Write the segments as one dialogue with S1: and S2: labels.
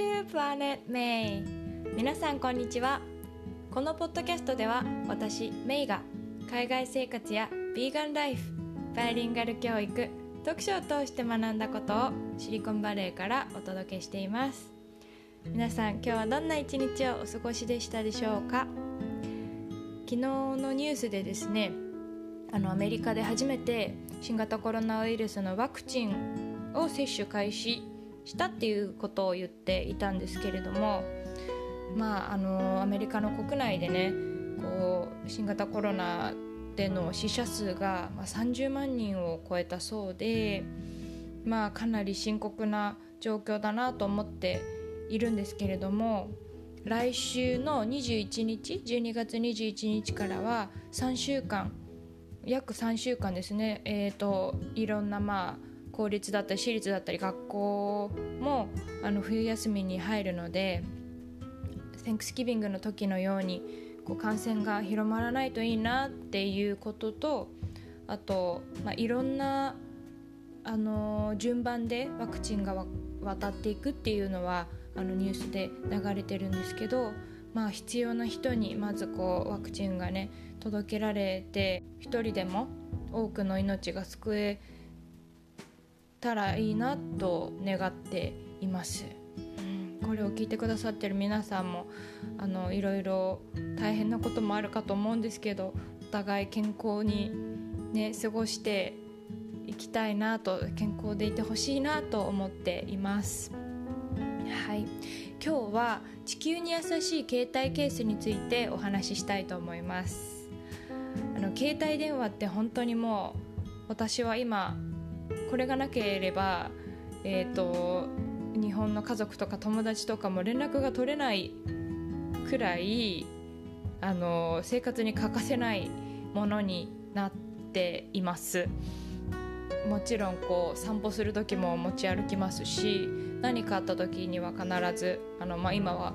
S1: to Planet May 皆さんこんにちは。このポッドキャストでは私メイが海外生活やビーガンライフバイリンガル教育読書を通して学んだことをシリコンバレーからお届けしています。皆さん今日はどんな一日をお過ごしでしたでしょうか？昨日のニュースでですねあのアメリカで初めて新型コロナウイルスのワクチンを接種開始したっていうことを言っていたんですけれどもまああのアメリカの国内でねこう新型コロナでの死者数が、30万人を超えたそうでまあかなり深刻な状況だなと思っているんですけれども来週の21日12月21日からは3週間約3週間ですね、えーと、いろんなまあ公立だったり私立だったり学校もあの冬休みに入るので Thanksgiving の時のようにこう感染が広まらないといいなっていうこととあと、まあ、いろんなあの順番でワクチンが渡っていくっていうのはあのニュースで流れてるんですけど、まあ、必要な人にまずこうワクチンがね届けられて一人でも多くの命が救えたらいいなと願っています。うん、これを聞いてくださってる皆さんもあのいろいろ大変なこともあるかと思うんですけどお互い健康に、ね、過ごしていきたいなと健康でいてほしいなと思っています。はい、今日は地球に優しい携帯ケースについてお話ししたいと思いますあの携帯電話って本当にもう私は今これがなければえ、ー、と日本の家族とか友達とかも連絡が取れないくらいあの生活に欠かせないものになっています。もちろんこう散歩する時も持ち歩きますし何かあった時には必ずあの、まあ、今は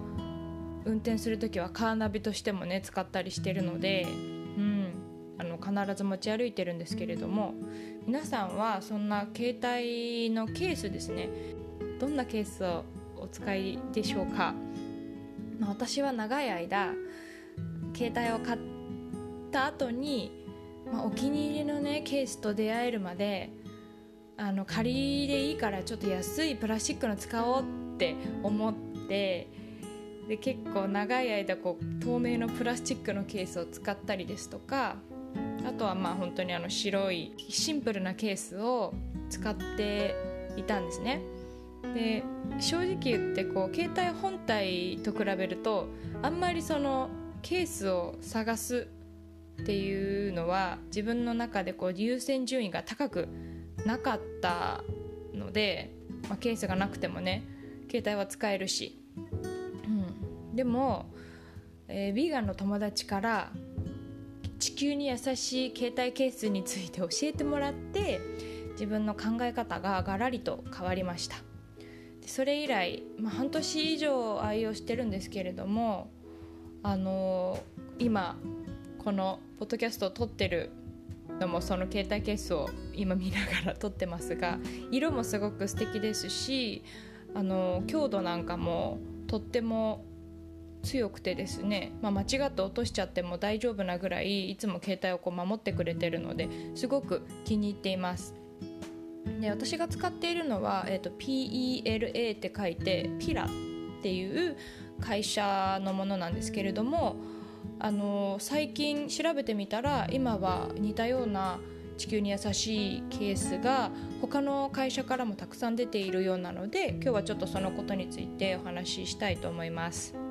S1: 運転する時はカーナビとしてもね使ったりしてるので、必ず持ち歩いてるんですけれども皆さんはそんな携帯のケースですねどんなケースをお使いでしょうか、まあ、私は長い間携帯を買った後に、まあ、お気に入りのねケースと出会えるまであの仮でいいからちょっと安いプラスチックの使おうって思ってで結構長い間こう透明のプラスチックのケースを使ったりですとかあとはまあ本当にあの白いシンプルなケースを使っていたんですね。で正直言ってこう携帯本体と比べるとあんまりそのケースを探すっていうのは自分の中でこう優先順位が高くなかったので、まあ、ケースがなくてもね携帯は使えるし、うん、でも、えー、ビーガンの友達から地球に優しい携帯ケースについて教えてもらって自分の考え方がガラリと変わりました。それ以来、まあ、半年以上愛用してるんですけれどもあのー、今このポッドキャストを撮ってるのもその携帯ケースを今見ながら撮ってますが色もすごく素敵ですしあの強度なんかもとっても強くてですね、まあ、間違って落としちゃっても大丈夫なぐらいいつも携帯をこう守ってくれてるのですごく気に入っていますで私が使っているのは、えーと、PELA って書いてピラっていう会社のものなんですけれどもあの最近調べてみたら今は似たような地球に優しいケースが他の会社からもたくさん出ているようなので今日はちょっとそのことについてお話ししたいと思います。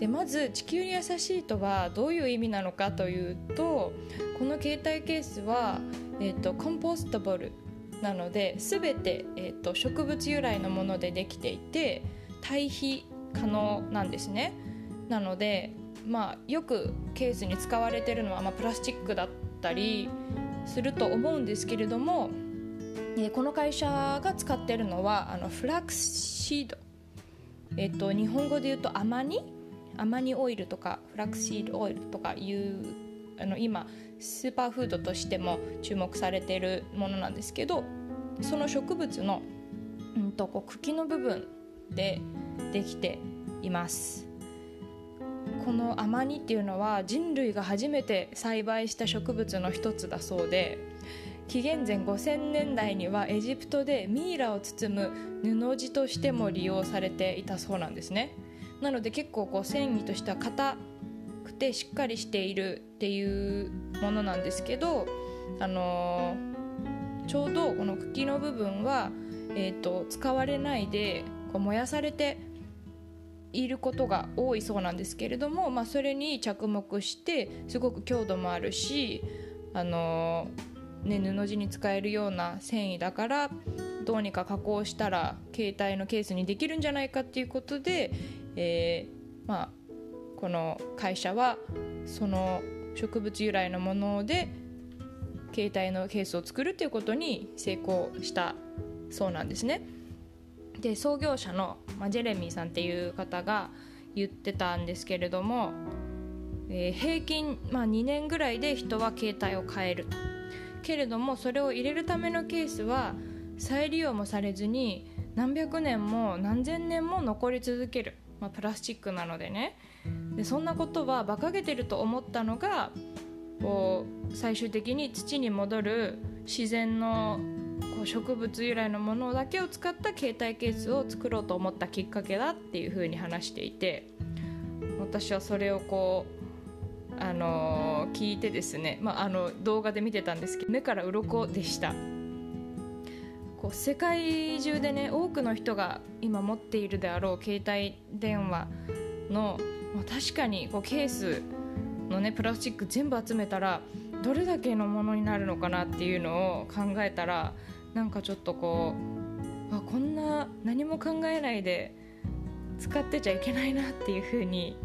S1: でまず地球に優しいとはどういう意味なのかというとこの携帯ケースは、えーと、コンポストボルなので全て、えーと植物由来のものでできていて対比可能なんですね。なのでまあ、よくケースに使われてるのは、まあ、プラスチックだったりすると思うんですけれども、えー、この会社が使ってるのはあのフラックスシード、えーと、日本語で言うとアマニ？アマニオイルとかフラクシードオイルとかいうあの今スーパーフードとしても注目されているものなんですけどその植物の、うんと、こう茎の部分でできています。このアマニっていうのは人類が初めて栽培した植物の一つだそうで紀元前5000年代にはエジプトでミイラを包む布地としても利用されていたそうなんですね。なので結構こう繊維としては硬くてしっかりしているっていうものなんですけど、あのー、ちょうどこの茎の部分は、えーと、使われないでこう燃やされていることが多いそうなんですけれども、まあ、それに着目してすごく強度もあるし、あのー、ね、布地に使えるような繊維だからどうにか加工したら携帯のケースにできるんじゃないかっていうことで、えー、まあ、この会社はその植物由来のもので携帯のケースを作るっていうことに成功したそうなんですね。で創業者の、まあ、ジェレミーさんっていう方が言ってたんですけれども、えー、平均、まあ、2年ぐらいで人は携帯を変えるけれどもそれを入れるためのケースは再利用もされずに何百年も何千年も残り続ける、まあ、プラスチックなのでねでそんなことは馬鹿げてると思ったのがこう最終的に土に戻る自然のこう植物由来のものだけを使った携帯ケースを作ろうと思ったきっかけだっていうふうに話していて私はそれをこう、あのー、聞いてですね、まあ、あの動画で見てたんですけど目から鱗でした。こう世界中でね多くの人が今持っているであろう携帯電話の、まあ、確かにこうケースのねプラスチック全部集めたらどれだけのものになるのかなっていうのを考えたらなんかちょっとこうあこんな何も考えないで使ってちゃいけないなっていうふうに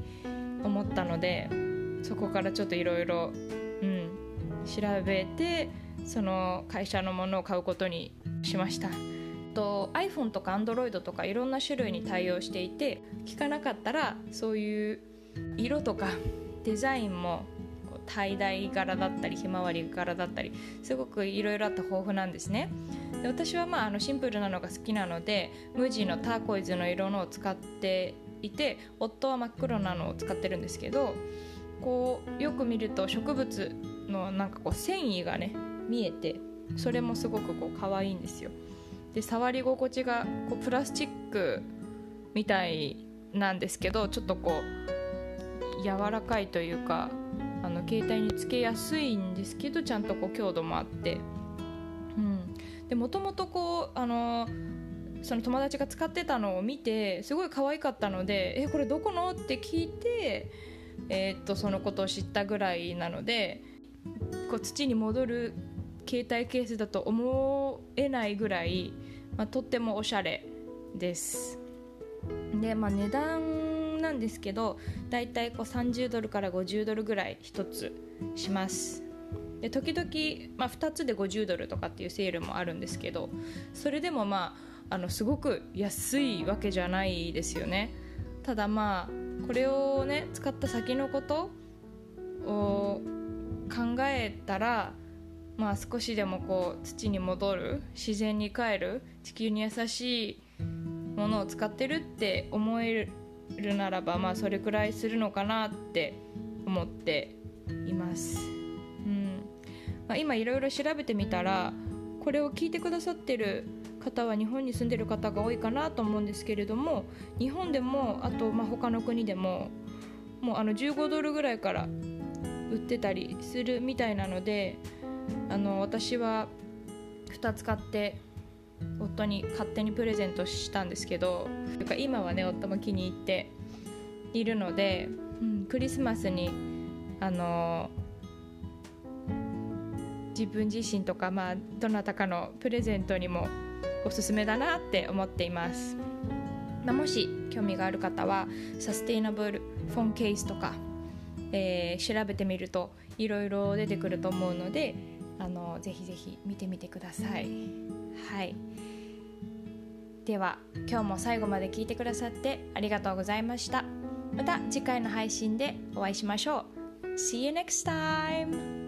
S1: 思ったのでそこからちょっといろいろ調べてその会社のものを買うことにしました。と iPhone とか Android とかいろんな種類に対応していて聞かなかったらそういう色とかデザインもタイダイ柄だったりひまわり柄だったりすごくいろいろあって豊富なんですね。で私はまああのシンプルなのが好きなので無地のターコイズの色のを使っていて夫は真っ黒なのを使ってるんですけどこうよく見ると植物のなんかこう繊維がね見えてそれもすごくこう可愛いんですよ。で触り心地がこうプラスチックみたいなんですけどちょっとこう柔らかいというかあの携帯につけやすいんですけどちゃんとこう強度もあって、うん、でもともとこうあのその友達が使ってたのを見てすごい可愛かったので「えこれどこの?」って聞いて、えー、っとそのことを知ったぐらいなのでこう土に戻る携帯ケースだと思えないぐらい、まあ、とってもおしゃれです。で、まあ、値段なんですけどだいたいこう30ドルから50ドルぐらい1つします。で時々、まあ、2つで50ドルとかっていうセールもあるんですけどそれでもまああのすごく安いわけじゃないですよね。ただまあこれをね使った先のことを考えたらまあ、少しでもこう土に戻る自然に帰る地球に優しいものを使ってるって思えるならば、まあ、それくらいするのかなって思っています、うん。まあ、今いろいろ調べてみたらこれを聞いてくださってる方は日本に住んでる方が多いかなと思うんですけれども日本でもあとまあ他の国でももうあの15ドルぐらいから売ってたりするみたいなのであの私は2つ買って夫に勝手にプレゼントしたんですけど今はね夫も気に入っているので、うん、クリスマスにあの自分自身とか、まあ、どなたかのプレゼントにもおすすめだなって思っています、まあ、もし興味がある方はサステイナブルフォンケースとか、えー、調べてみるといろいろ出てくると思うのであのぜひぜひ見てみてください。はい。では今日も最後まで聞いてくださってありがとうございました。また次回の配信でお会いしましょう。See you next time!